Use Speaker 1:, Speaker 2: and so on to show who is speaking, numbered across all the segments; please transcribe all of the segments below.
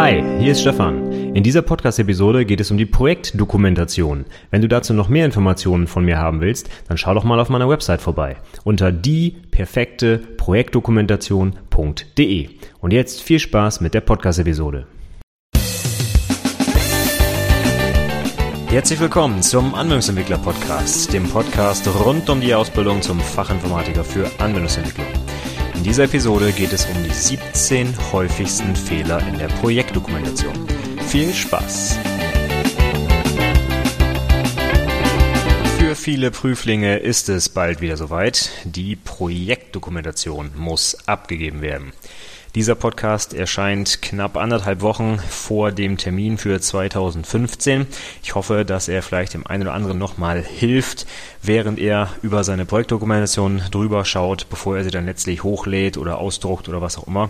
Speaker 1: Hi, hier ist Stefan. In dieser Podcast-Episode geht es um die Projektdokumentation. Wenn du dazu noch mehr Informationen von mir haben willst, dann schau doch mal auf meiner Website vorbei unter dieperfekteprojektdokumentation.de. Und jetzt viel Spaß mit der Podcast-Episode. Herzlich willkommen zum Anwendungsentwickler Podcast, dem Podcast rund um die Ausbildung zum Fachinformatiker für Anwendungsentwicklung. In dieser Episode geht es um die 17 häufigsten Fehler in der Projektdokumentation. Viel Spaß! Für viele Prüflinge ist es bald wieder soweit. Die Projektdokumentation muss abgegeben werden. Dieser Podcast erscheint knapp anderthalb Wochen vor dem Termin für 2015. Ich hoffe, dass er vielleicht dem einen oder anderen nochmal hilft, während er über seine Projektdokumentation drüber schaut, bevor er sie dann letztlich hochlädt oder ausdruckt oder was auch immer.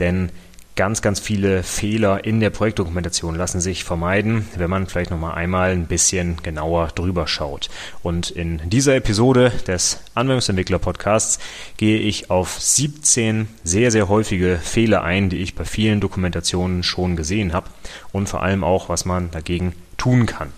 Speaker 1: Denn ganz, ganz viele Fehler in der Projektdokumentation lassen sich vermeiden, wenn man vielleicht nochmal einmal ein bisschen genauer drüber schaut. Und in dieser Episode des Anwendungsentwickler Podcasts gehe ich auf 17 sehr, sehr häufige Fehler ein, die ich bei vielen Dokumentationen schon gesehen habe und vor allem auch, was man dagegen tun kann.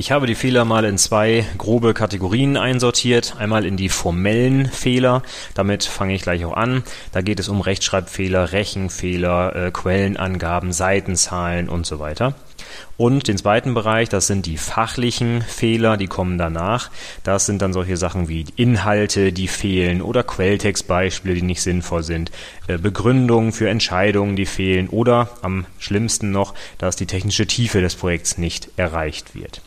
Speaker 1: Ich habe die Fehler mal in zwei grobe Kategorien einsortiert. Einmal in die formellen Fehler. Damit fange ich gleich auch an. Da geht es um Rechtschreibfehler, Rechenfehler, äh, Quellenangaben, Seitenzahlen und so weiter. Und den zweiten Bereich, das sind die fachlichen Fehler, die kommen danach. Das sind dann solche Sachen wie Inhalte, die fehlen oder Quelltextbeispiele, die nicht sinnvoll sind, äh, Begründungen für Entscheidungen, die fehlen oder am schlimmsten noch, dass die technische Tiefe des Projekts nicht erreicht wird.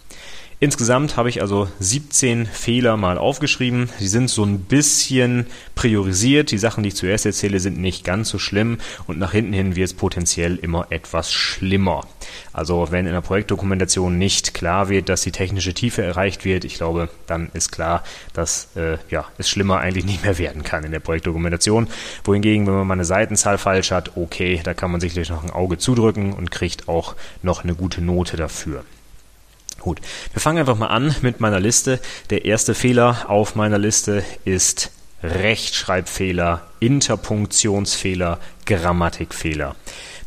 Speaker 1: Insgesamt habe ich also 17 Fehler mal aufgeschrieben. Sie sind so ein bisschen priorisiert. Die Sachen, die ich zuerst erzähle, sind nicht ganz so schlimm und nach hinten hin wird es potenziell immer etwas schlimmer. Also wenn in der Projektdokumentation nicht klar wird, dass die technische Tiefe erreicht wird, ich glaube, dann ist klar, dass äh, ja, es schlimmer eigentlich nicht mehr werden kann in der Projektdokumentation. Wohingegen, wenn man mal eine Seitenzahl falsch hat, okay, da kann man sicherlich noch ein Auge zudrücken und kriegt auch noch eine gute Note dafür. Gut, wir fangen einfach mal an mit meiner Liste. Der erste Fehler auf meiner Liste ist Rechtschreibfehler, Interpunktionsfehler, Grammatikfehler.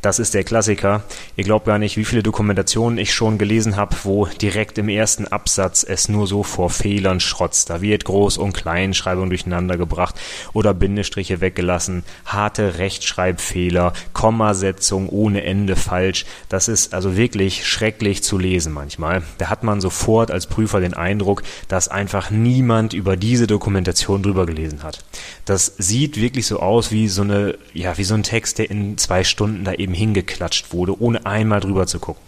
Speaker 1: Das ist der Klassiker. Ihr glaubt gar nicht, wie viele Dokumentationen ich schon gelesen habe, wo direkt im ersten Absatz es nur so vor Fehlern schrotzt. Da wird Groß- und Kleinschreibung durcheinander gebracht oder Bindestriche weggelassen, harte Rechtschreibfehler, Kommasetzung ohne Ende falsch. Das ist also wirklich schrecklich zu lesen manchmal. Da hat man sofort als Prüfer den Eindruck, dass einfach niemand über diese Dokumentation drüber gelesen hat. Das sieht wirklich so aus wie so eine, ja, wie so ein Text, der in zwei Stunden da eben hingeklatscht wurde, ohne einmal drüber zu gucken.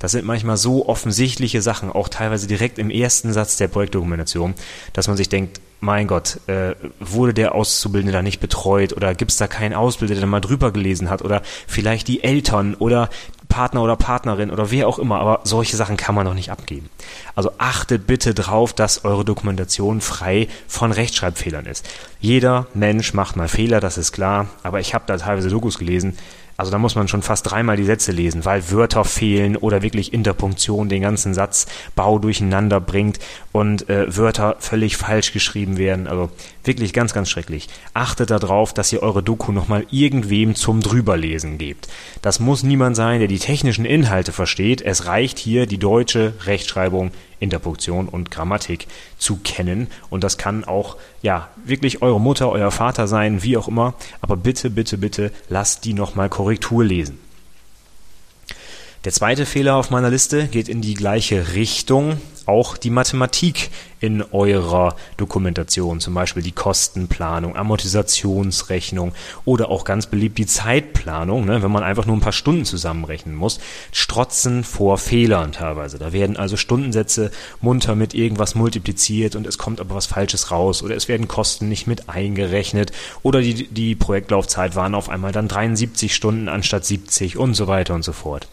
Speaker 1: Das sind manchmal so offensichtliche Sachen, auch teilweise direkt im ersten Satz der Projektdokumentation, dass man sich denkt, mein Gott, äh, wurde der Auszubildende da nicht betreut oder gibt es da keinen Ausbilder, der da mal drüber gelesen hat oder vielleicht die Eltern oder Partner oder Partnerin oder wer auch immer, aber solche Sachen kann man doch nicht abgeben. Also achtet bitte drauf, dass eure Dokumentation frei von Rechtschreibfehlern ist. Jeder Mensch macht mal Fehler, das ist klar, aber ich habe da teilweise Dokus gelesen, also da muss man schon fast dreimal die Sätze lesen, weil Wörter fehlen oder wirklich Interpunktion den ganzen Satzbau durcheinander bringt und äh, Wörter völlig falsch geschrieben werden. Also wirklich ganz, ganz schrecklich. Achtet darauf, dass ihr eure Doku nochmal irgendwem zum drüberlesen gebt. Das muss niemand sein, der die technischen Inhalte versteht. Es reicht hier die deutsche Rechtschreibung Interpunktion und Grammatik zu kennen. Und das kann auch, ja, wirklich eure Mutter, euer Vater sein, wie auch immer. Aber bitte, bitte, bitte lasst die nochmal Korrektur lesen. Der zweite Fehler auf meiner Liste geht in die gleiche Richtung auch die Mathematik in eurer Dokumentation, zum Beispiel die Kostenplanung, Amortisationsrechnung oder auch ganz beliebt die Zeitplanung, ne, wenn man einfach nur ein paar Stunden zusammenrechnen muss, strotzen vor Fehlern teilweise. Da werden also Stundensätze munter mit irgendwas multipliziert und es kommt aber was Falsches raus oder es werden Kosten nicht mit eingerechnet oder die, die Projektlaufzeit waren auf einmal dann 73 Stunden anstatt 70 und so weiter und so fort.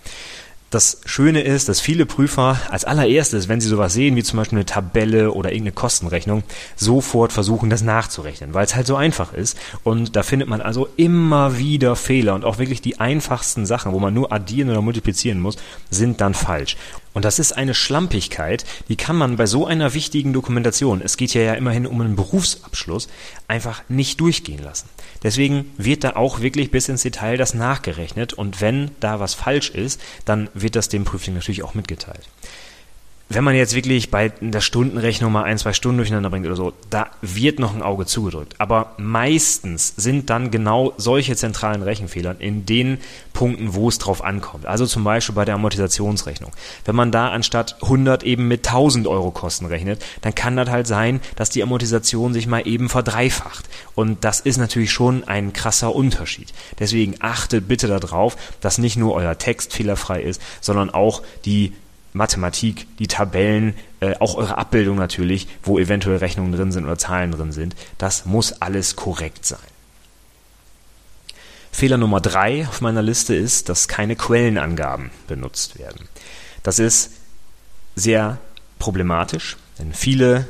Speaker 1: Das Schöne ist, dass viele Prüfer als allererstes, wenn sie sowas sehen, wie zum Beispiel eine Tabelle oder irgendeine Kostenrechnung, sofort versuchen, das nachzurechnen, weil es halt so einfach ist. Und da findet man also immer wieder Fehler und auch wirklich die einfachsten Sachen, wo man nur addieren oder multiplizieren muss, sind dann falsch. Und das ist eine Schlampigkeit, die kann man bei so einer wichtigen Dokumentation, es geht ja, ja immerhin um einen Berufsabschluss, einfach nicht durchgehen lassen. Deswegen wird da auch wirklich bis ins Detail das nachgerechnet und wenn da was falsch ist, dann wird das dem Prüfling natürlich auch mitgeteilt wenn man jetzt wirklich bei der Stundenrechnung mal ein, zwei Stunden durcheinander bringt oder so, da wird noch ein Auge zugedrückt. Aber meistens sind dann genau solche zentralen Rechenfehler in den Punkten, wo es drauf ankommt. Also zum Beispiel bei der Amortisationsrechnung. Wenn man da anstatt 100 eben mit 1000 Euro Kosten rechnet, dann kann das halt sein, dass die Amortisation sich mal eben verdreifacht. Und das ist natürlich schon ein krasser Unterschied. Deswegen achtet bitte darauf, dass nicht nur euer Text fehlerfrei ist, sondern auch die Mathematik, die Tabellen, äh, auch eure Abbildung natürlich, wo eventuell Rechnungen drin sind oder Zahlen drin sind. Das muss alles korrekt sein. Fehler Nummer drei auf meiner Liste ist, dass keine Quellenangaben benutzt werden. Das ist sehr problematisch, denn viele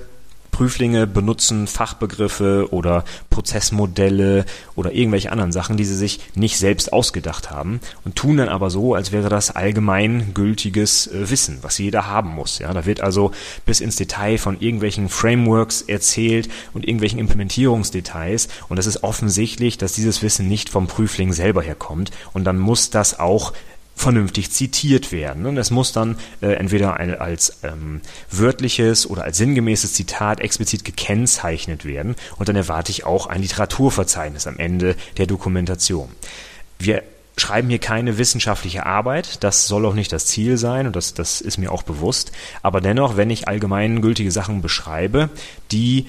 Speaker 1: Prüflinge benutzen Fachbegriffe oder Prozessmodelle oder irgendwelche anderen Sachen, die sie sich nicht selbst ausgedacht haben und tun dann aber so, als wäre das allgemein gültiges äh, Wissen, was jeder haben muss. Ja, da wird also bis ins Detail von irgendwelchen Frameworks erzählt und irgendwelchen Implementierungsdetails und es ist offensichtlich, dass dieses Wissen nicht vom Prüfling selber herkommt und dann muss das auch vernünftig zitiert werden. Und es muss dann äh, entweder ein, als ähm, wörtliches oder als sinngemäßes Zitat explizit gekennzeichnet werden. Und dann erwarte ich auch ein Literaturverzeichnis am Ende der Dokumentation. Wir schreiben hier keine wissenschaftliche Arbeit, das soll auch nicht das Ziel sein und das, das ist mir auch bewusst. Aber dennoch, wenn ich allgemeingültige Sachen beschreibe, die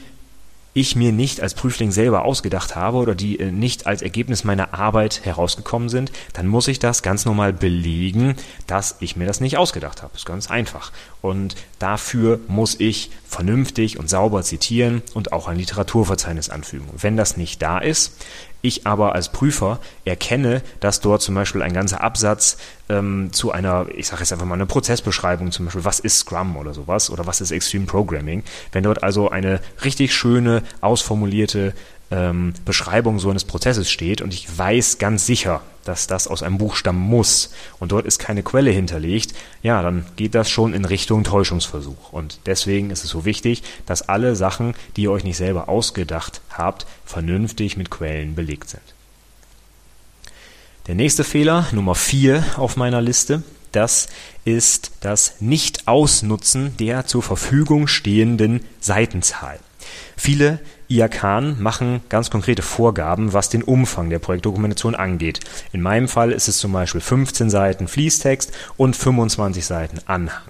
Speaker 1: ich mir nicht als Prüfling selber ausgedacht habe oder die äh, nicht als Ergebnis meiner Arbeit herausgekommen sind, dann muss ich das ganz normal belegen, dass ich mir das nicht ausgedacht habe. Ist ganz einfach. Und dafür muss ich vernünftig und sauber zitieren und auch ein Literaturverzeichnis anfügen. Wenn das nicht da ist, ich aber als Prüfer erkenne, dass dort zum Beispiel ein ganzer Absatz ähm, zu einer, ich sage jetzt einfach mal eine Prozessbeschreibung, zum Beispiel, was ist Scrum oder sowas oder was ist Extreme Programming, wenn dort also eine richtig schöne, ausformulierte ähm, Beschreibung so eines Prozesses steht und ich weiß ganz sicher, dass das aus einem Buch stammen muss und dort ist keine Quelle hinterlegt, ja, dann geht das schon in Richtung Täuschungsversuch. Und deswegen ist es so wichtig, dass alle Sachen, die ihr euch nicht selber ausgedacht habt, vernünftig mit Quellen belegt sind. Der nächste Fehler, Nummer vier auf meiner Liste, das ist das Nicht-Ausnutzen der zur Verfügung stehenden Seitenzahl. Viele IAK machen ganz konkrete Vorgaben, was den Umfang der Projektdokumentation angeht. In meinem Fall ist es zum Beispiel 15 Seiten Fließtext und 25 Seiten Anhang.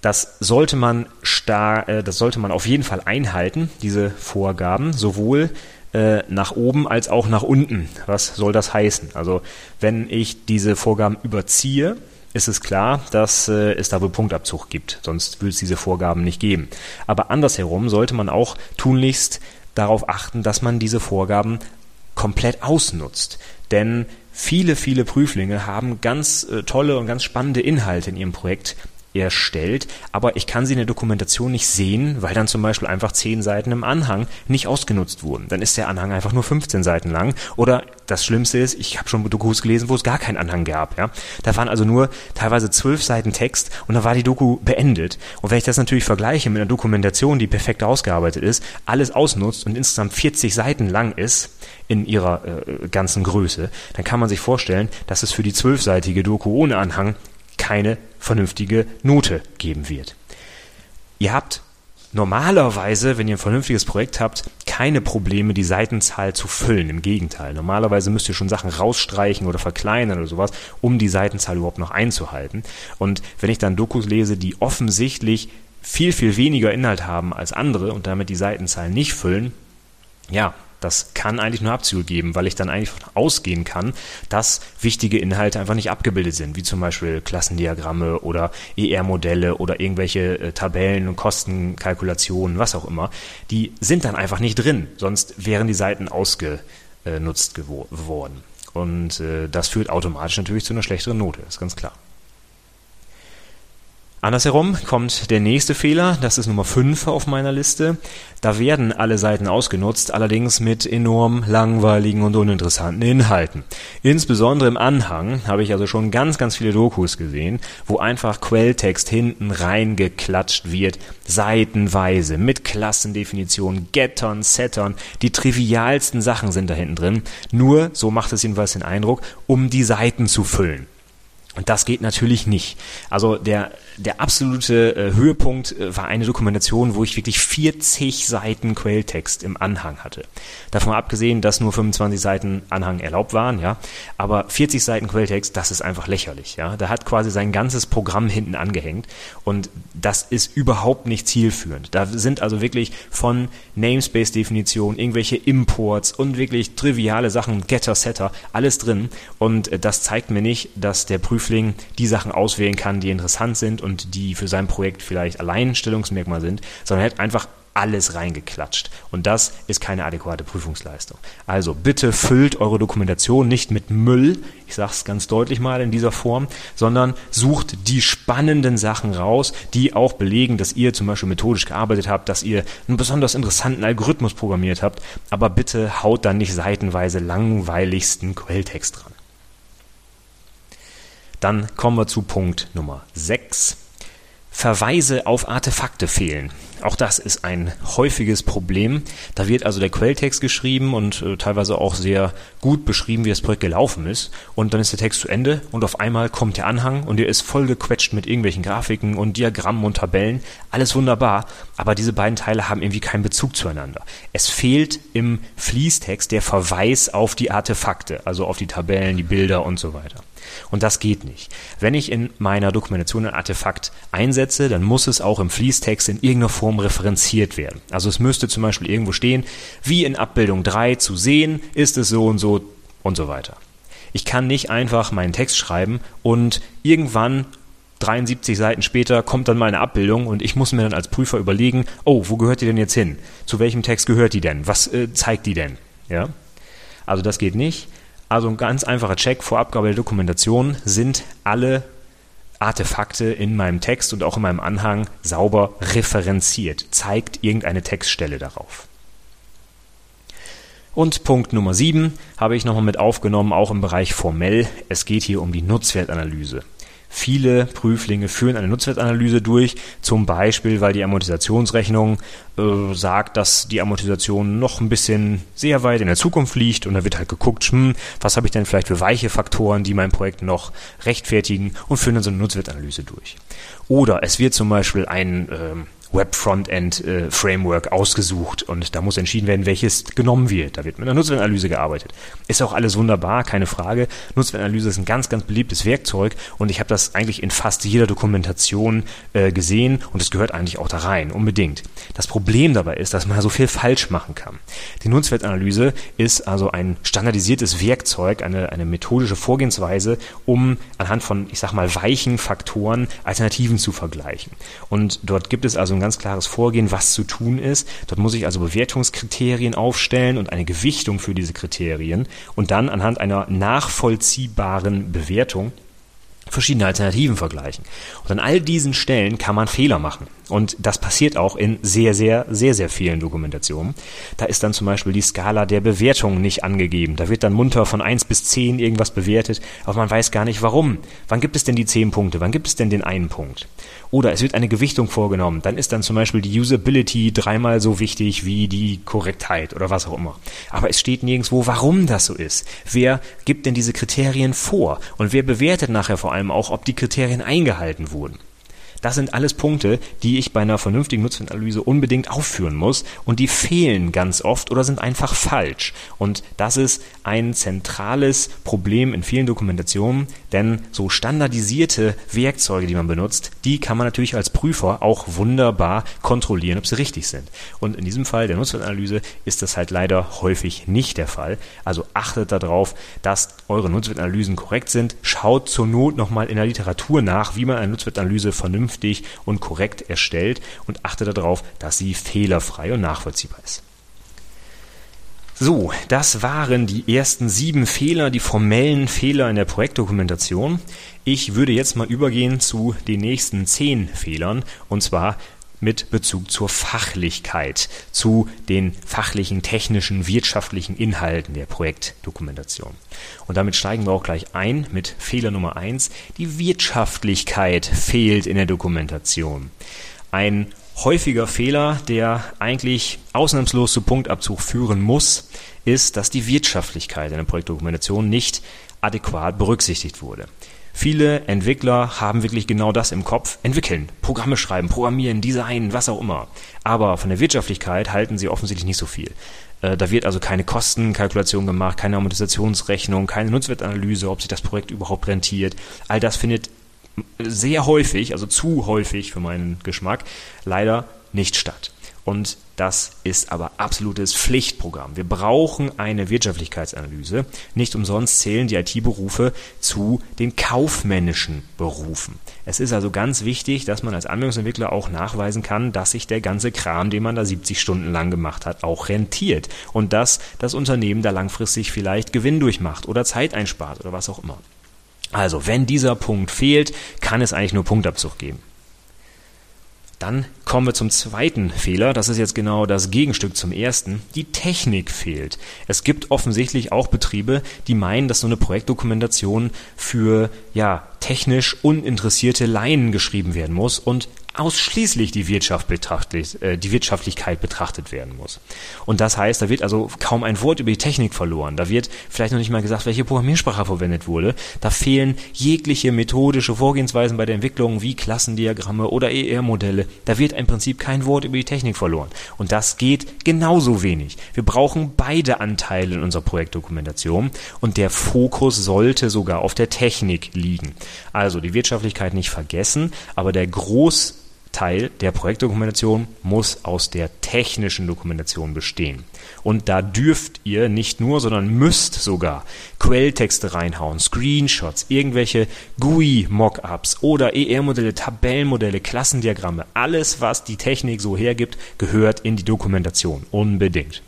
Speaker 1: Das sollte man star äh, das sollte man auf jeden Fall einhalten, diese Vorgaben, sowohl äh, nach oben als auch nach unten. Was soll das heißen? Also wenn ich diese Vorgaben überziehe, ist es klar, dass äh, es da wohl Punktabzug gibt. Sonst würde es diese Vorgaben nicht geben. Aber andersherum sollte man auch tunlichst darauf achten, dass man diese Vorgaben komplett ausnutzt. Denn viele, viele Prüflinge haben ganz äh, tolle und ganz spannende Inhalte in ihrem Projekt erstellt, aber ich kann sie in der Dokumentation nicht sehen, weil dann zum Beispiel einfach zehn Seiten im Anhang nicht ausgenutzt wurden. Dann ist der Anhang einfach nur 15 Seiten lang. Oder das Schlimmste ist, ich habe schon Dokus gelesen, wo es gar keinen Anhang gab. Ja? Da waren also nur teilweise zwölf Seiten Text und dann war die Doku beendet. Und wenn ich das natürlich vergleiche mit einer Dokumentation, die perfekt ausgearbeitet ist, alles ausnutzt und insgesamt 40 Seiten lang ist, in ihrer äh, ganzen Größe, dann kann man sich vorstellen, dass es für die zwölfseitige Doku ohne Anhang keine vernünftige Note geben wird. Ihr habt normalerweise, wenn ihr ein vernünftiges Projekt habt, keine Probleme, die Seitenzahl zu füllen. Im Gegenteil. Normalerweise müsst ihr schon Sachen rausstreichen oder verkleinern oder sowas, um die Seitenzahl überhaupt noch einzuhalten. Und wenn ich dann Dokus lese, die offensichtlich viel, viel weniger Inhalt haben als andere und damit die Seitenzahl nicht füllen, ja, das kann eigentlich nur Abzüge geben, weil ich dann eigentlich ausgehen kann, dass wichtige Inhalte einfach nicht abgebildet sind, wie zum Beispiel Klassendiagramme oder ER-Modelle oder irgendwelche äh, Tabellen und Kostenkalkulationen, was auch immer. Die sind dann einfach nicht drin, sonst wären die Seiten ausgenutzt geworden. Und äh, das führt automatisch natürlich zu einer schlechteren Note, ist ganz klar. Andersherum kommt der nächste Fehler, das ist Nummer 5 auf meiner Liste. Da werden alle Seiten ausgenutzt, allerdings mit enorm langweiligen und uninteressanten Inhalten. Insbesondere im Anhang habe ich also schon ganz, ganz viele Dokus gesehen, wo einfach Quelltext hinten reingeklatscht wird, seitenweise, mit Klassendefinitionen, Gettern, Settern, die trivialsten Sachen sind da hinten drin. Nur, so macht es jedenfalls den Eindruck, um die Seiten zu füllen. Und das geht natürlich nicht. Also der, der absolute äh, Höhepunkt äh, war eine Dokumentation, wo ich wirklich 40 Seiten Quelltext im Anhang hatte. Davon abgesehen, dass nur 25 Seiten Anhang erlaubt waren, ja. Aber 40 Seiten Quelltext, das ist einfach lächerlich, ja. Da hat quasi sein ganzes Programm hinten angehängt. Und das ist überhaupt nicht zielführend. Da sind also wirklich von Namespace-Definition, irgendwelche Imports und wirklich triviale Sachen, Getter, Setter, alles drin. Und äh, das zeigt mir nicht, dass der Prüfer Prüfling die Sachen auswählen kann, die interessant sind und die für sein Projekt vielleicht Alleinstellungsmerkmal sind, sondern er hat einfach alles reingeklatscht. Und das ist keine adäquate Prüfungsleistung. Also bitte füllt eure Dokumentation nicht mit Müll, ich sage es ganz deutlich mal in dieser Form, sondern sucht die spannenden Sachen raus, die auch belegen, dass ihr zum Beispiel methodisch gearbeitet habt, dass ihr einen besonders interessanten Algorithmus programmiert habt, aber bitte haut dann nicht seitenweise langweiligsten Quelltext dran. Dann kommen wir zu Punkt Nummer 6. Verweise auf Artefakte fehlen. Auch das ist ein häufiges Problem. Da wird also der Quelltext geschrieben und äh, teilweise auch sehr gut beschrieben, wie das Projekt gelaufen ist. Und dann ist der Text zu Ende und auf einmal kommt der Anhang und der ist vollgequetscht mit irgendwelchen Grafiken und Diagrammen und Tabellen. Alles wunderbar, aber diese beiden Teile haben irgendwie keinen Bezug zueinander. Es fehlt im Fließtext der Verweis auf die Artefakte, also auf die Tabellen, die Bilder und so weiter. Und das geht nicht. Wenn ich in meiner Dokumentation ein Artefakt einsetze, dann muss es auch im Fließtext in irgendeiner Form referenziert werden. Also es müsste zum Beispiel irgendwo stehen, wie in Abbildung 3 zu sehen, ist es so und so und so weiter. Ich kann nicht einfach meinen Text schreiben und irgendwann 73 Seiten später kommt dann mal eine Abbildung und ich muss mir dann als Prüfer überlegen, oh, wo gehört die denn jetzt hin? Zu welchem Text gehört die denn? Was äh, zeigt die denn? Ja? Also das geht nicht. Also ein ganz einfacher Check vor Abgabe der Dokumentation sind alle Artefakte in meinem Text und auch in meinem Anhang sauber referenziert. Zeigt irgendeine Textstelle darauf. Und Punkt Nummer 7 habe ich nochmal mit aufgenommen, auch im Bereich formell. Es geht hier um die Nutzwertanalyse. Viele Prüflinge führen eine Nutzwertanalyse durch, zum Beispiel, weil die Amortisationsrechnung äh, sagt, dass die Amortisation noch ein bisschen sehr weit in der Zukunft liegt und da wird halt geguckt, hm, was habe ich denn vielleicht für weiche Faktoren, die mein Projekt noch rechtfertigen und führen dann so eine Nutzwertanalyse durch. Oder es wird zum Beispiel ein äh, Web-Frontend-Framework ausgesucht und da muss entschieden werden, welches genommen wird. Da wird mit einer Nutzwertanalyse gearbeitet. Ist auch alles wunderbar, keine Frage. Nutzwertanalyse ist ein ganz, ganz beliebtes Werkzeug und ich habe das eigentlich in fast jeder Dokumentation äh, gesehen und es gehört eigentlich auch da rein, unbedingt. Das Problem dabei ist, dass man so viel falsch machen kann. Die Nutzwertanalyse ist also ein standardisiertes Werkzeug, eine, eine methodische Vorgehensweise, um anhand von, ich sag mal, weichen Faktoren Alternativen zu vergleichen. Und dort gibt es also ein ganz klares Vorgehen, was zu tun ist. Dort muss ich also Bewertungskriterien aufstellen und eine Gewichtung für diese Kriterien und dann anhand einer nachvollziehbaren Bewertung verschiedene Alternativen vergleichen. Und an all diesen Stellen kann man Fehler machen. Und das passiert auch in sehr, sehr, sehr, sehr vielen Dokumentationen. Da ist dann zum Beispiel die Skala der Bewertung nicht angegeben. Da wird dann munter von 1 bis 10 irgendwas bewertet, aber man weiß gar nicht warum. Wann gibt es denn die 10 Punkte? Wann gibt es denn den einen Punkt? Oder es wird eine Gewichtung vorgenommen. Dann ist dann zum Beispiel die Usability dreimal so wichtig wie die Korrektheit oder was auch immer. Aber es steht nirgendwo, warum das so ist. Wer gibt denn diese Kriterien vor? Und wer bewertet nachher vor allem auch, ob die Kriterien eingehalten wurden? Das sind alles Punkte, die ich bei einer vernünftigen Nutzeranalyse unbedingt aufführen muss und die fehlen ganz oft oder sind einfach falsch. Und das ist ein zentrales Problem in vielen Dokumentationen, denn so standardisierte Werkzeuge, die man benutzt, die kann man natürlich als Prüfer auch wunderbar kontrollieren, ob sie richtig sind. Und in diesem Fall der Nutzwertanalyse ist das halt leider häufig nicht der Fall. Also achtet darauf, dass eure Nutzwertanalysen korrekt sind. Schaut zur Not nochmal in der Literatur nach, wie man eine Nutzwertanalyse vernünftig vernünftig und korrekt erstellt und achte darauf, dass sie fehlerfrei und nachvollziehbar ist. So, das waren die ersten sieben Fehler, die formellen Fehler in der Projektdokumentation. Ich würde jetzt mal übergehen zu den nächsten zehn Fehlern und zwar mit Bezug zur Fachlichkeit, zu den fachlichen, technischen, wirtschaftlichen Inhalten der Projektdokumentation. Und damit steigen wir auch gleich ein mit Fehler Nummer eins. Die Wirtschaftlichkeit fehlt in der Dokumentation. Ein häufiger Fehler, der eigentlich ausnahmslos zu Punktabzug führen muss, ist, dass die Wirtschaftlichkeit in der Projektdokumentation nicht adäquat berücksichtigt wurde. Viele Entwickler haben wirklich genau das im Kopf. Entwickeln, Programme schreiben, programmieren, designen, was auch immer. Aber von der Wirtschaftlichkeit halten sie offensichtlich nicht so viel. Äh, da wird also keine Kostenkalkulation gemacht, keine Amortisationsrechnung, keine Nutzwertanalyse, ob sich das Projekt überhaupt rentiert. All das findet sehr häufig, also zu häufig für meinen Geschmack, leider nicht statt. Und das ist aber absolutes Pflichtprogramm. Wir brauchen eine Wirtschaftlichkeitsanalyse. Nicht umsonst zählen die IT-Berufe zu den kaufmännischen Berufen. Es ist also ganz wichtig, dass man als Anwendungsentwickler auch nachweisen kann, dass sich der ganze Kram, den man da 70 Stunden lang gemacht hat, auch rentiert. Und dass das Unternehmen da langfristig vielleicht Gewinn durchmacht oder Zeit einspart oder was auch immer. Also, wenn dieser Punkt fehlt, kann es eigentlich nur Punktabzug geben. Dann kommen wir zum zweiten Fehler. Das ist jetzt genau das Gegenstück zum ersten. Die Technik fehlt. Es gibt offensichtlich auch Betriebe, die meinen, dass so eine Projektdokumentation für ja technisch uninteressierte Laien geschrieben werden muss und ausschließlich die, Wirtschaft betrachtet, äh, die Wirtschaftlichkeit betrachtet werden muss. Und das heißt, da wird also kaum ein Wort über die Technik verloren. Da wird vielleicht noch nicht mal gesagt, welche Programmiersprache verwendet wurde. Da fehlen jegliche methodische Vorgehensweisen bei der Entwicklung wie Klassendiagramme oder ER-Modelle. Da wird im Prinzip kein Wort über die Technik verloren. Und das geht genauso wenig. Wir brauchen beide Anteile in unserer Projektdokumentation und der Fokus sollte sogar auf der Technik liegen. Also die Wirtschaftlichkeit nicht vergessen, aber der Groß Teil der Projektdokumentation muss aus der technischen Dokumentation bestehen. Und da dürft ihr nicht nur, sondern müsst sogar Quelltexte reinhauen, Screenshots, irgendwelche GUI-Mockups oder ER-Modelle, Tabellenmodelle, Klassendiagramme. Alles, was die Technik so hergibt, gehört in die Dokumentation. Unbedingt.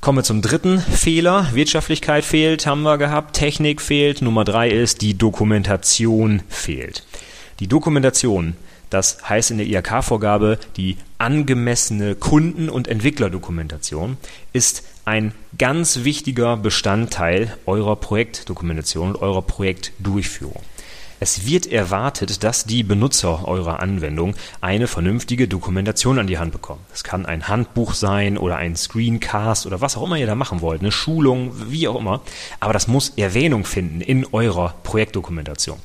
Speaker 1: Kommen wir zum dritten Fehler. Wirtschaftlichkeit fehlt, haben wir gehabt. Technik fehlt. Nummer drei ist, die Dokumentation fehlt. Die Dokumentation, das heißt in der IHK-Vorgabe die angemessene Kunden- und Entwicklerdokumentation, ist ein ganz wichtiger Bestandteil eurer Projektdokumentation und eurer Projektdurchführung. Es wird erwartet, dass die Benutzer eurer Anwendung eine vernünftige Dokumentation an die Hand bekommen. Es kann ein Handbuch sein oder ein Screencast oder was auch immer ihr da machen wollt, eine Schulung, wie auch immer. Aber das muss Erwähnung finden in eurer Projektdokumentation.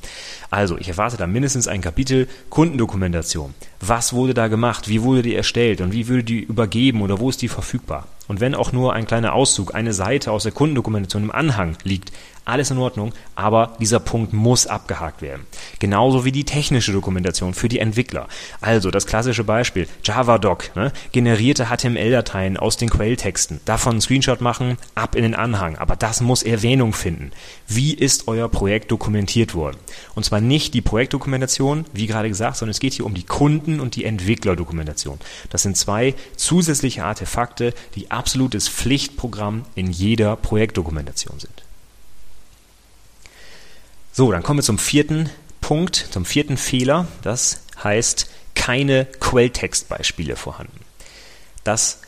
Speaker 1: Also, ich erwarte da mindestens ein Kapitel Kundendokumentation. Was wurde da gemacht? Wie wurde die erstellt? Und wie würde die übergeben oder wo ist die verfügbar? Und wenn auch nur ein kleiner Auszug, eine Seite aus der Kundendokumentation im Anhang liegt, alles in Ordnung, aber dieser Punkt muss abgehakt werden. Genauso wie die technische Dokumentation für die Entwickler. Also das klassische Beispiel, JavaDoc, ne, generierte HTML-Dateien aus den Quelltexten. Davon einen Screenshot machen, ab in den Anhang. Aber das muss Erwähnung finden. Wie ist euer Projekt dokumentiert worden? Und zwar nicht die Projektdokumentation, wie gerade gesagt, sondern es geht hier um die Kunden- und die Entwicklerdokumentation. Das sind zwei zusätzliche Artefakte, die absolutes Pflichtprogramm in jeder Projektdokumentation sind. So, dann kommen wir zum vierten Punkt, zum vierten Fehler. Das heißt, keine Quelltextbeispiele vorhanden. Das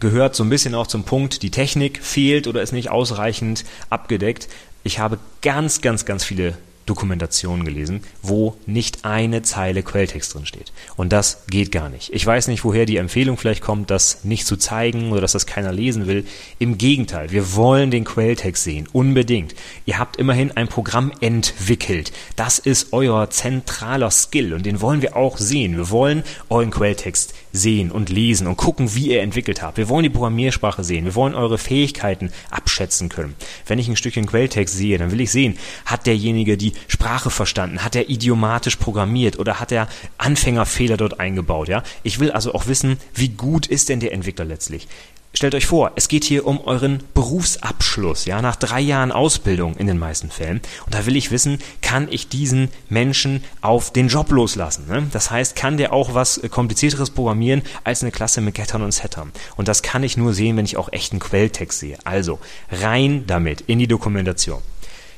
Speaker 1: gehört so ein bisschen auch zum Punkt, die Technik fehlt oder ist nicht ausreichend abgedeckt. Ich habe ganz, ganz, ganz viele Dokumentationen gelesen, wo nicht eine Zeile Quelltext drin steht. Und das geht gar nicht. Ich weiß nicht, woher die Empfehlung vielleicht kommt, das nicht zu zeigen oder dass das keiner lesen will. Im Gegenteil, wir wollen den Quelltext sehen, unbedingt. Ihr habt immerhin ein Programm entwickelt. Das ist euer zentraler Skill und den wollen wir auch sehen. Wir wollen euren Quelltext sehen und lesen und gucken, wie ihr entwickelt habt. Wir wollen die Programmiersprache sehen. Wir wollen eure Fähigkeiten abschätzen können. Wenn ich ein Stückchen Quelltext sehe, dann will ich sehen, hat derjenige die Sprache verstanden? Hat er idiomatisch programmiert oder hat er Anfängerfehler dort eingebaut? Ja, ich will also auch wissen, wie gut ist denn der Entwickler letztlich? Stellt euch vor, es geht hier um euren Berufsabschluss, ja, nach drei Jahren Ausbildung in den meisten Fällen. Und da will ich wissen, kann ich diesen Menschen auf den Job loslassen? Ne? Das heißt, kann der auch was komplizierteres programmieren als eine Klasse mit Gettern und Settern? Und das kann ich nur sehen, wenn ich auch echten Quelltext sehe. Also rein damit in die Dokumentation.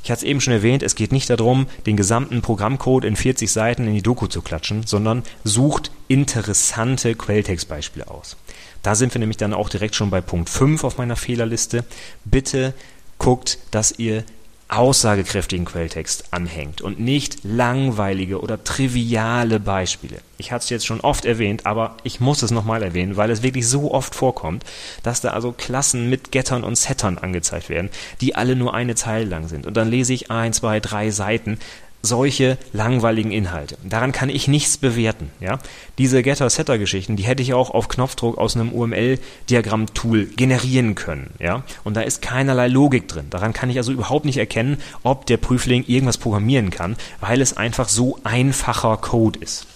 Speaker 1: Ich hatte es eben schon erwähnt, es geht nicht darum, den gesamten Programmcode in 40 Seiten in die Doku zu klatschen, sondern sucht interessante Quelltextbeispiele aus. Da sind wir nämlich dann auch direkt schon bei Punkt 5 auf meiner Fehlerliste. Bitte guckt, dass ihr aussagekräftigen Quelltext anhängt und nicht langweilige oder triviale Beispiele. Ich hatte es jetzt schon oft erwähnt, aber ich muss es nochmal erwähnen, weil es wirklich so oft vorkommt, dass da also Klassen mit Gettern und Settern angezeigt werden, die alle nur eine Zeile lang sind. Und dann lese ich ein, zwei, drei Seiten solche langweiligen Inhalte. Daran kann ich nichts bewerten. Ja? Diese Getter-Setter-Geschichten, die hätte ich auch auf Knopfdruck aus einem UML-Diagramm-Tool generieren können. Ja? Und da ist keinerlei Logik drin. Daran kann ich also überhaupt nicht erkennen, ob der Prüfling irgendwas programmieren kann, weil es einfach so einfacher Code ist.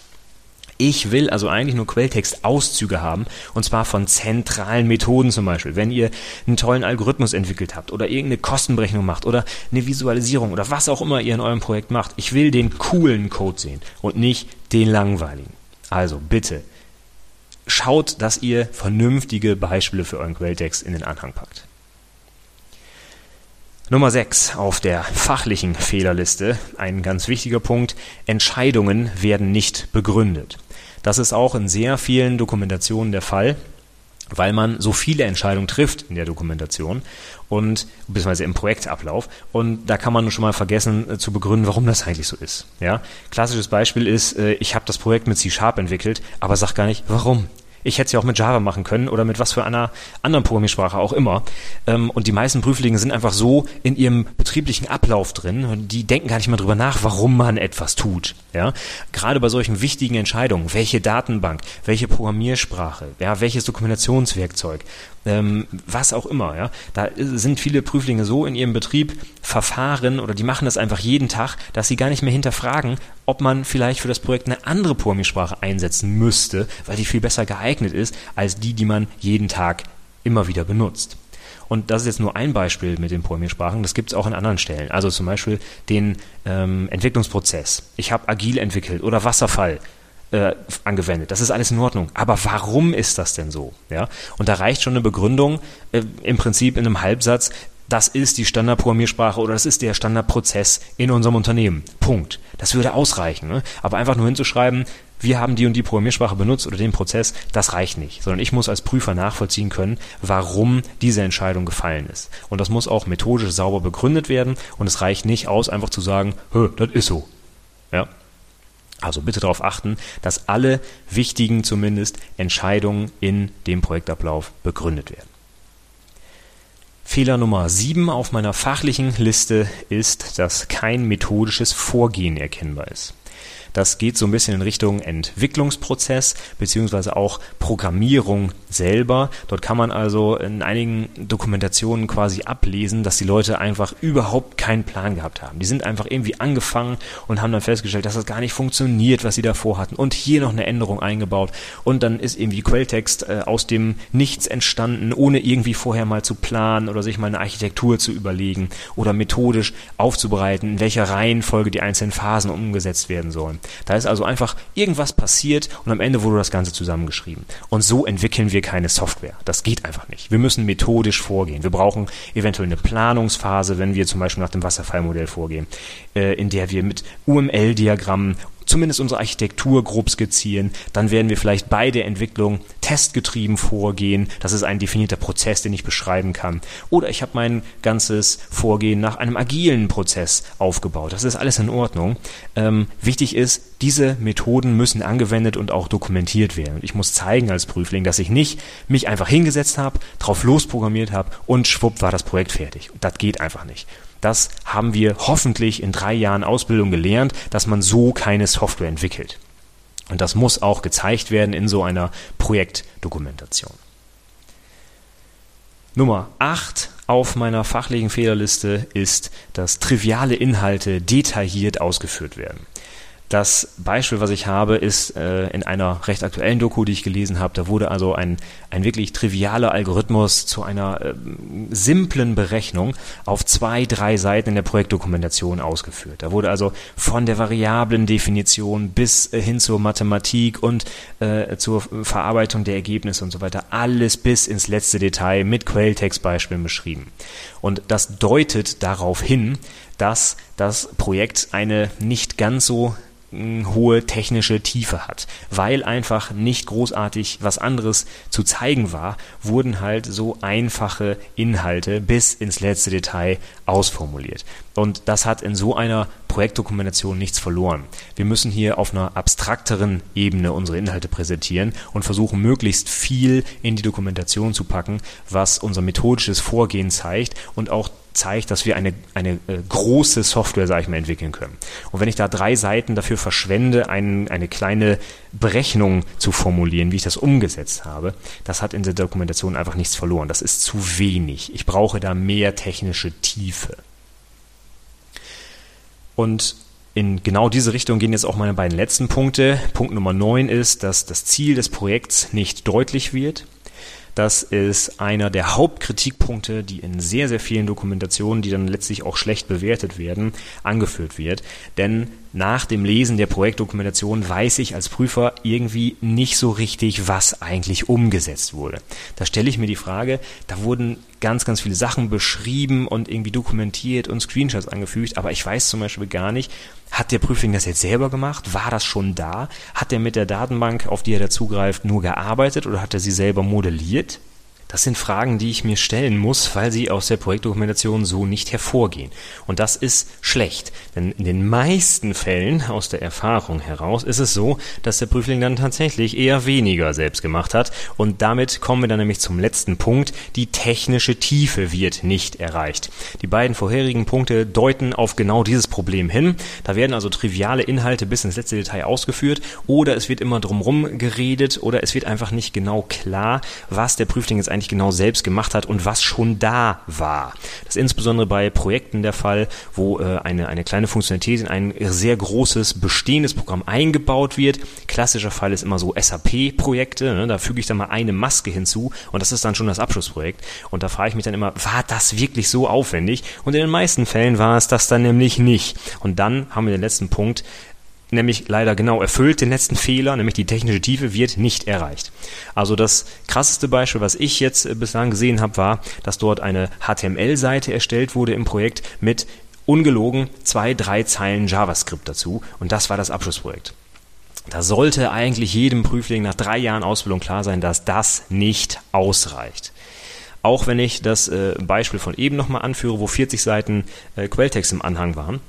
Speaker 1: Ich will also eigentlich nur Quelltextauszüge haben, und zwar von zentralen Methoden zum Beispiel. Wenn ihr einen tollen Algorithmus entwickelt habt oder irgendeine Kostenberechnung macht oder eine Visualisierung oder was auch immer ihr in eurem Projekt macht, ich will den coolen Code sehen und nicht den langweiligen. Also bitte, schaut, dass ihr vernünftige Beispiele für euren Quelltext in den Anhang packt. Nummer 6 auf der fachlichen Fehlerliste, ein ganz wichtiger Punkt, Entscheidungen werden nicht begründet. Das ist auch in sehr vielen Dokumentationen der Fall, weil man so viele Entscheidungen trifft in der Dokumentation und beziehungsweise im Projektablauf und da kann man schon mal vergessen äh, zu begründen, warum das eigentlich so ist. Ja, klassisches Beispiel ist, äh, ich habe das Projekt mit C Sharp entwickelt, aber sag gar nicht, warum. Ich hätte es ja auch mit Java machen können oder mit was für einer anderen Programmiersprache auch immer. Ähm, und die meisten Prüflinge sind einfach so in ihrem betrieblichen Ablauf drin und die denken gar nicht mal drüber nach, warum man etwas tut. Ja? Gerade bei solchen wichtigen Entscheidungen, welche Datenbank, welche Programmiersprache, ja, welches Dokumentationswerkzeug, ähm, was auch immer. Ja? Da sind viele Prüflinge so in ihrem Betrieb verfahren oder die machen das einfach jeden Tag, dass sie gar nicht mehr hinterfragen, ob man vielleicht für das Projekt eine andere Programmiersprache einsetzen müsste, weil die viel besser geeignet ist als die, die man jeden Tag immer wieder benutzt. Und das ist jetzt nur ein Beispiel mit den Programmiersprachen. Das gibt es auch an anderen Stellen. Also zum Beispiel den ähm, Entwicklungsprozess. Ich habe agil entwickelt oder Wasserfall äh, angewendet. Das ist alles in Ordnung. Aber warum ist das denn so? Ja? Und da reicht schon eine Begründung, äh, im Prinzip in einem Halbsatz, das ist die Standardprogrammiersprache oder das ist der Standardprozess in unserem Unternehmen. Punkt. Das würde ausreichen. Ne? Aber einfach nur hinzuschreiben, wir haben die und die Programmiersprache benutzt oder den Prozess, das reicht nicht. Sondern ich muss als Prüfer nachvollziehen können, warum diese Entscheidung gefallen ist. Und das muss auch methodisch sauber begründet werden und es reicht nicht aus, einfach zu sagen, das ist so. Ja? Also bitte darauf achten, dass alle wichtigen zumindest Entscheidungen in dem Projektablauf begründet werden. Fehler Nummer 7 auf meiner fachlichen Liste ist, dass kein methodisches Vorgehen erkennbar ist. Das geht so ein bisschen in Richtung Entwicklungsprozess beziehungsweise auch Programmierung selber. Dort kann man also in einigen Dokumentationen quasi ablesen, dass die Leute einfach überhaupt keinen Plan gehabt haben. Die sind einfach irgendwie angefangen und haben dann festgestellt, dass das gar nicht funktioniert, was sie davor hatten und hier noch eine Änderung eingebaut und dann ist irgendwie Quelltext äh, aus dem Nichts entstanden, ohne irgendwie vorher mal zu planen oder sich mal eine Architektur zu überlegen oder methodisch aufzubereiten, in welcher Reihenfolge die einzelnen Phasen umgesetzt werden sollen. Da ist also einfach irgendwas passiert und am Ende wurde das Ganze zusammengeschrieben. Und so entwickeln wir keine Software. Das geht einfach nicht. Wir müssen methodisch vorgehen. Wir brauchen eventuell eine Planungsphase, wenn wir zum Beispiel nach dem Wasserfallmodell vorgehen, äh, in der wir mit UML-Diagrammen zumindest unsere Architektur grob skizzieren. Dann werden wir vielleicht bei der Entwicklung testgetrieben vorgehen. Das ist ein definierter Prozess, den ich beschreiben kann. Oder ich habe mein ganzes Vorgehen nach einem agilen Prozess aufgebaut. Das ist alles in Ordnung. Ähm, wichtig ist, diese Methoden müssen angewendet und auch dokumentiert werden. Ich muss zeigen als Prüfling, dass ich nicht mich einfach hingesetzt habe, drauf losprogrammiert habe und schwupp war das Projekt fertig. das geht einfach nicht. Das haben wir hoffentlich in drei Jahren Ausbildung gelernt, dass man so keine Software entwickelt. Und das muss auch gezeigt werden in so einer Projektdokumentation. Nummer 8 auf meiner fachlichen Fehlerliste ist, dass triviale Inhalte detailliert ausgeführt werden. Das Beispiel, was ich habe, ist äh, in einer recht aktuellen Doku, die ich gelesen habe. Da wurde also ein, ein wirklich trivialer Algorithmus zu einer äh, simplen Berechnung auf zwei, drei Seiten in der Projektdokumentation ausgeführt. Da wurde also von der Variablen-Definition bis äh, hin zur Mathematik und äh, zur Verarbeitung der Ergebnisse und so weiter alles bis ins letzte Detail mit Quelltextbeispielen beschrieben. Und das deutet darauf hin, dass das Projekt eine nicht ganz so hohe technische Tiefe hat. Weil einfach nicht großartig was anderes zu zeigen war, wurden halt so einfache Inhalte bis ins letzte Detail ausformuliert. Und das hat in so einer Projektdokumentation nichts verloren. Wir müssen hier auf einer abstrakteren Ebene unsere Inhalte präsentieren und versuchen möglichst viel in die Dokumentation zu packen, was unser methodisches Vorgehen zeigt und auch zeigt, dass wir eine, eine äh, große Software, sage ich mal, entwickeln können. Und wenn ich da drei Seiten dafür verschwende, ein, eine kleine Berechnung zu formulieren, wie ich das umgesetzt habe, das hat in der Dokumentation einfach nichts verloren. Das ist zu wenig. Ich brauche da mehr technische Tiefe. Und in genau diese Richtung gehen jetzt auch meine beiden letzten Punkte. Punkt Nummer 9 ist, dass das Ziel des Projekts nicht deutlich wird. Das ist einer der Hauptkritikpunkte, die in sehr, sehr vielen Dokumentationen, die dann letztlich auch schlecht bewertet werden, angeführt wird. Denn nach dem Lesen der Projektdokumentation weiß ich als Prüfer irgendwie nicht so richtig, was eigentlich umgesetzt wurde. Da stelle ich mir die Frage, da wurden ganz, ganz viele Sachen beschrieben und irgendwie dokumentiert und Screenshots angefügt, aber ich weiß zum Beispiel gar nicht, hat der Prüfling das jetzt selber gemacht? War das schon da? Hat er mit der Datenbank, auf die er da zugreift, nur gearbeitet oder hat er sie selber modelliert? Das sind Fragen, die ich mir stellen muss, weil sie aus der Projektdokumentation so nicht hervorgehen. Und das ist schlecht, denn in den meisten Fällen aus der Erfahrung heraus ist es so, dass der Prüfling dann tatsächlich eher weniger selbst gemacht hat. Und damit kommen wir dann nämlich zum letzten Punkt. Die technische Tiefe wird nicht erreicht. Die beiden vorherigen Punkte deuten auf genau dieses Problem hin. Da werden also triviale Inhalte bis ins letzte Detail ausgeführt oder es wird immer drumherum geredet oder es wird einfach nicht genau klar, was der Prüfling jetzt eigentlich genau selbst gemacht hat und was schon da war. Das ist insbesondere bei Projekten der Fall, wo äh, eine, eine kleine Funktionalität in ein sehr großes bestehendes Programm eingebaut wird. Klassischer Fall ist immer so SAP-Projekte. Ne? Da füge ich dann mal eine Maske hinzu und das ist dann schon das Abschlussprojekt. Und da frage ich mich dann immer, war das wirklich so aufwendig? Und in den meisten Fällen war es das dann nämlich nicht. Und dann haben wir den letzten Punkt, nämlich leider genau erfüllt den letzten Fehler, nämlich die technische Tiefe wird nicht erreicht. Also das krasseste Beispiel, was ich jetzt äh, bislang gesehen habe, war, dass dort eine HTML-Seite erstellt wurde im Projekt mit ungelogen zwei, drei Zeilen JavaScript dazu und das war das Abschlussprojekt. Da sollte eigentlich jedem Prüfling nach drei Jahren Ausbildung klar sein, dass das nicht ausreicht. Auch wenn ich das äh, Beispiel von eben nochmal anführe, wo 40 Seiten äh, Quelltext im Anhang waren,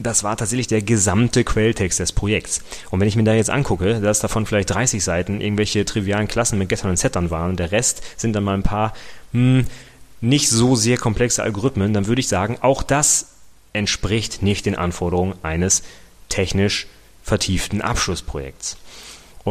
Speaker 1: das war tatsächlich der gesamte Quelltext des Projekts. Und wenn ich mir da jetzt angucke, dass davon vielleicht 30 Seiten irgendwelche trivialen Klassen mit Gettern und Settern waren und der Rest sind dann mal ein paar hm, nicht so sehr komplexe Algorithmen, dann würde ich sagen, auch das entspricht nicht den Anforderungen eines technisch vertieften Abschlussprojekts.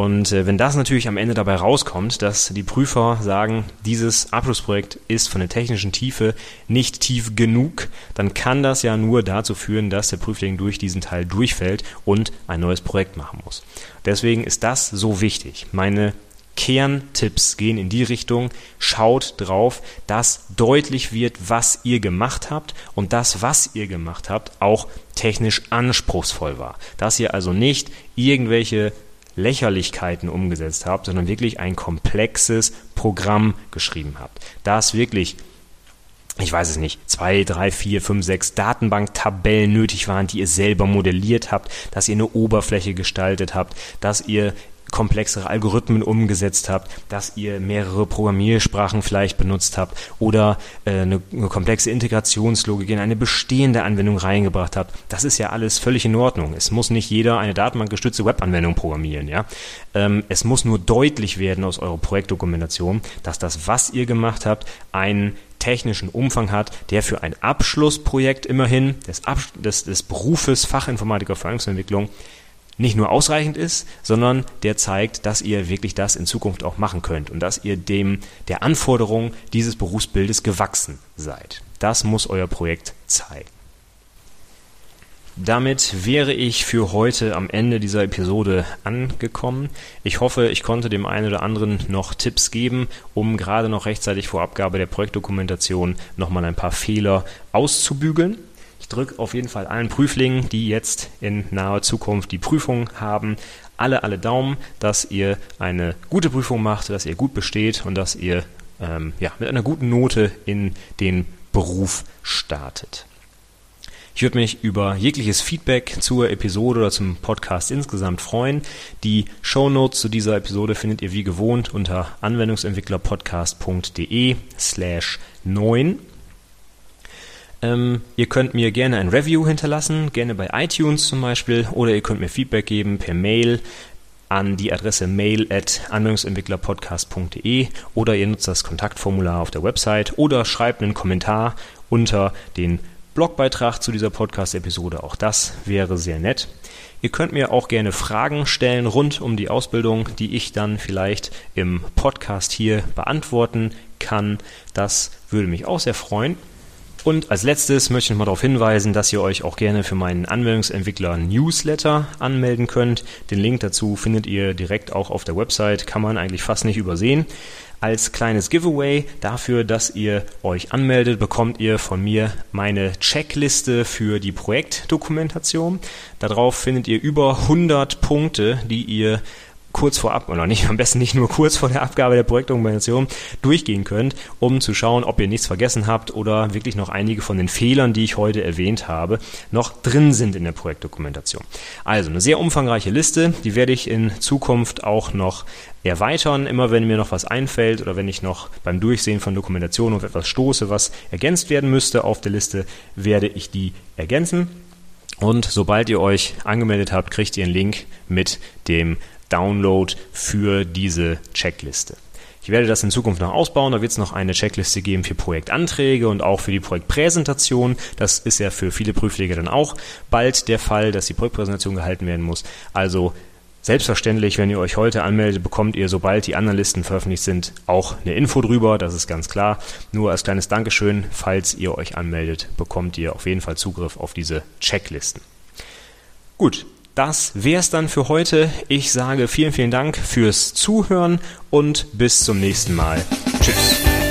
Speaker 1: Und äh, wenn das natürlich am Ende dabei rauskommt, dass die Prüfer sagen, dieses Abschlussprojekt ist von der technischen Tiefe nicht tief genug, dann kann das ja nur dazu führen, dass der Prüfling durch diesen Teil durchfällt und ein neues Projekt machen muss. Deswegen ist das so wichtig. Meine Kerntipps gehen in die Richtung, schaut drauf, dass deutlich wird, was ihr gemacht habt und das, was ihr gemacht habt, auch technisch anspruchsvoll war. Dass ihr also nicht irgendwelche Lächerlichkeiten umgesetzt habt, sondern wirklich ein komplexes Programm geschrieben habt. Das wirklich ich weiß es nicht, zwei, drei, vier, fünf, sechs Datenbanktabellen nötig waren, die ihr selber modelliert habt, dass ihr eine Oberfläche gestaltet habt, dass ihr komplexere Algorithmen umgesetzt habt, dass ihr mehrere Programmiersprachen vielleicht benutzt habt oder äh, eine, eine komplexe Integrationslogik in eine bestehende Anwendung reingebracht habt. Das ist ja alles völlig in Ordnung. Es muss nicht jeder eine datenbankgestützte Webanwendung programmieren. Ja? Ähm, es muss nur deutlich werden aus eurer Projektdokumentation, dass das, was ihr gemacht habt, einen technischen Umfang hat, der für ein Abschlussprojekt immerhin des, Abs des, des Berufes Fachinformatiker Verwaltungsentwicklung nicht nur ausreichend ist, sondern der zeigt, dass ihr wirklich das in Zukunft auch machen könnt und dass ihr dem der Anforderung dieses Berufsbildes gewachsen seid. Das muss euer Projekt zeigen. damit wäre ich für heute am Ende dieser Episode angekommen. Ich hoffe, ich konnte dem einen oder anderen noch Tipps geben, um gerade noch rechtzeitig vor Abgabe der Projektdokumentation nochmal ein paar Fehler auszubügeln. Drücke auf jeden Fall allen Prüflingen, die jetzt in naher Zukunft die Prüfung haben, alle, alle Daumen, dass ihr eine gute Prüfung macht, dass ihr gut besteht und dass ihr ähm, ja, mit einer guten Note in den Beruf startet. Ich würde mich über jegliches Feedback zur Episode oder zum Podcast insgesamt freuen. Die Show Notes zu dieser Episode findet ihr wie gewohnt unter anwendungsentwicklerpodcast.de slash 9. Ähm, ihr könnt mir gerne ein Review hinterlassen, gerne bei iTunes zum Beispiel, oder ihr könnt mir Feedback geben per Mail an die Adresse mail at anwendungsentwicklerpodcast.de oder ihr nutzt das Kontaktformular auf der Website oder schreibt einen Kommentar unter den Blogbeitrag zu dieser Podcast-Episode. Auch das wäre sehr nett. Ihr könnt mir auch gerne Fragen stellen rund um die Ausbildung, die ich dann vielleicht im Podcast hier beantworten kann. Das würde mich auch sehr freuen. Und als letztes möchte ich mal darauf hinweisen, dass ihr euch auch gerne für meinen Anwendungsentwickler Newsletter anmelden könnt. Den Link dazu findet ihr direkt auch auf der Website, kann man eigentlich fast nicht übersehen. Als kleines Giveaway dafür, dass ihr euch anmeldet, bekommt ihr von mir meine Checkliste für die Projektdokumentation. Darauf findet ihr über 100 Punkte, die ihr kurz vorab oder nicht, am besten nicht nur kurz vor der Abgabe der Projektdokumentation durchgehen könnt, um zu schauen, ob ihr nichts vergessen habt oder wirklich noch einige von den Fehlern, die ich heute erwähnt habe, noch drin sind in der Projektdokumentation. Also eine sehr umfangreiche Liste, die werde ich in Zukunft auch noch erweitern, immer wenn mir noch was einfällt oder wenn ich noch beim Durchsehen von Dokumentationen auf etwas stoße, was ergänzt werden müsste auf der Liste, werde ich die ergänzen. Und sobald ihr euch angemeldet habt, kriegt ihr einen Link mit dem Download für diese Checkliste. Ich werde das in Zukunft noch ausbauen. Da wird es noch eine Checkliste geben für Projektanträge und auch für die Projektpräsentation. Das ist ja für viele Prüflinge dann auch bald der Fall, dass die Projektpräsentation gehalten werden muss. Also selbstverständlich, wenn ihr euch heute anmeldet, bekommt ihr, sobald die anderen Listen veröffentlicht sind, auch eine Info drüber. Das ist ganz klar. Nur als kleines Dankeschön, falls ihr euch anmeldet, bekommt ihr auf jeden Fall Zugriff auf diese Checklisten. Gut, das wäre es dann für heute. Ich sage vielen, vielen Dank fürs Zuhören und bis zum nächsten Mal. Tschüss.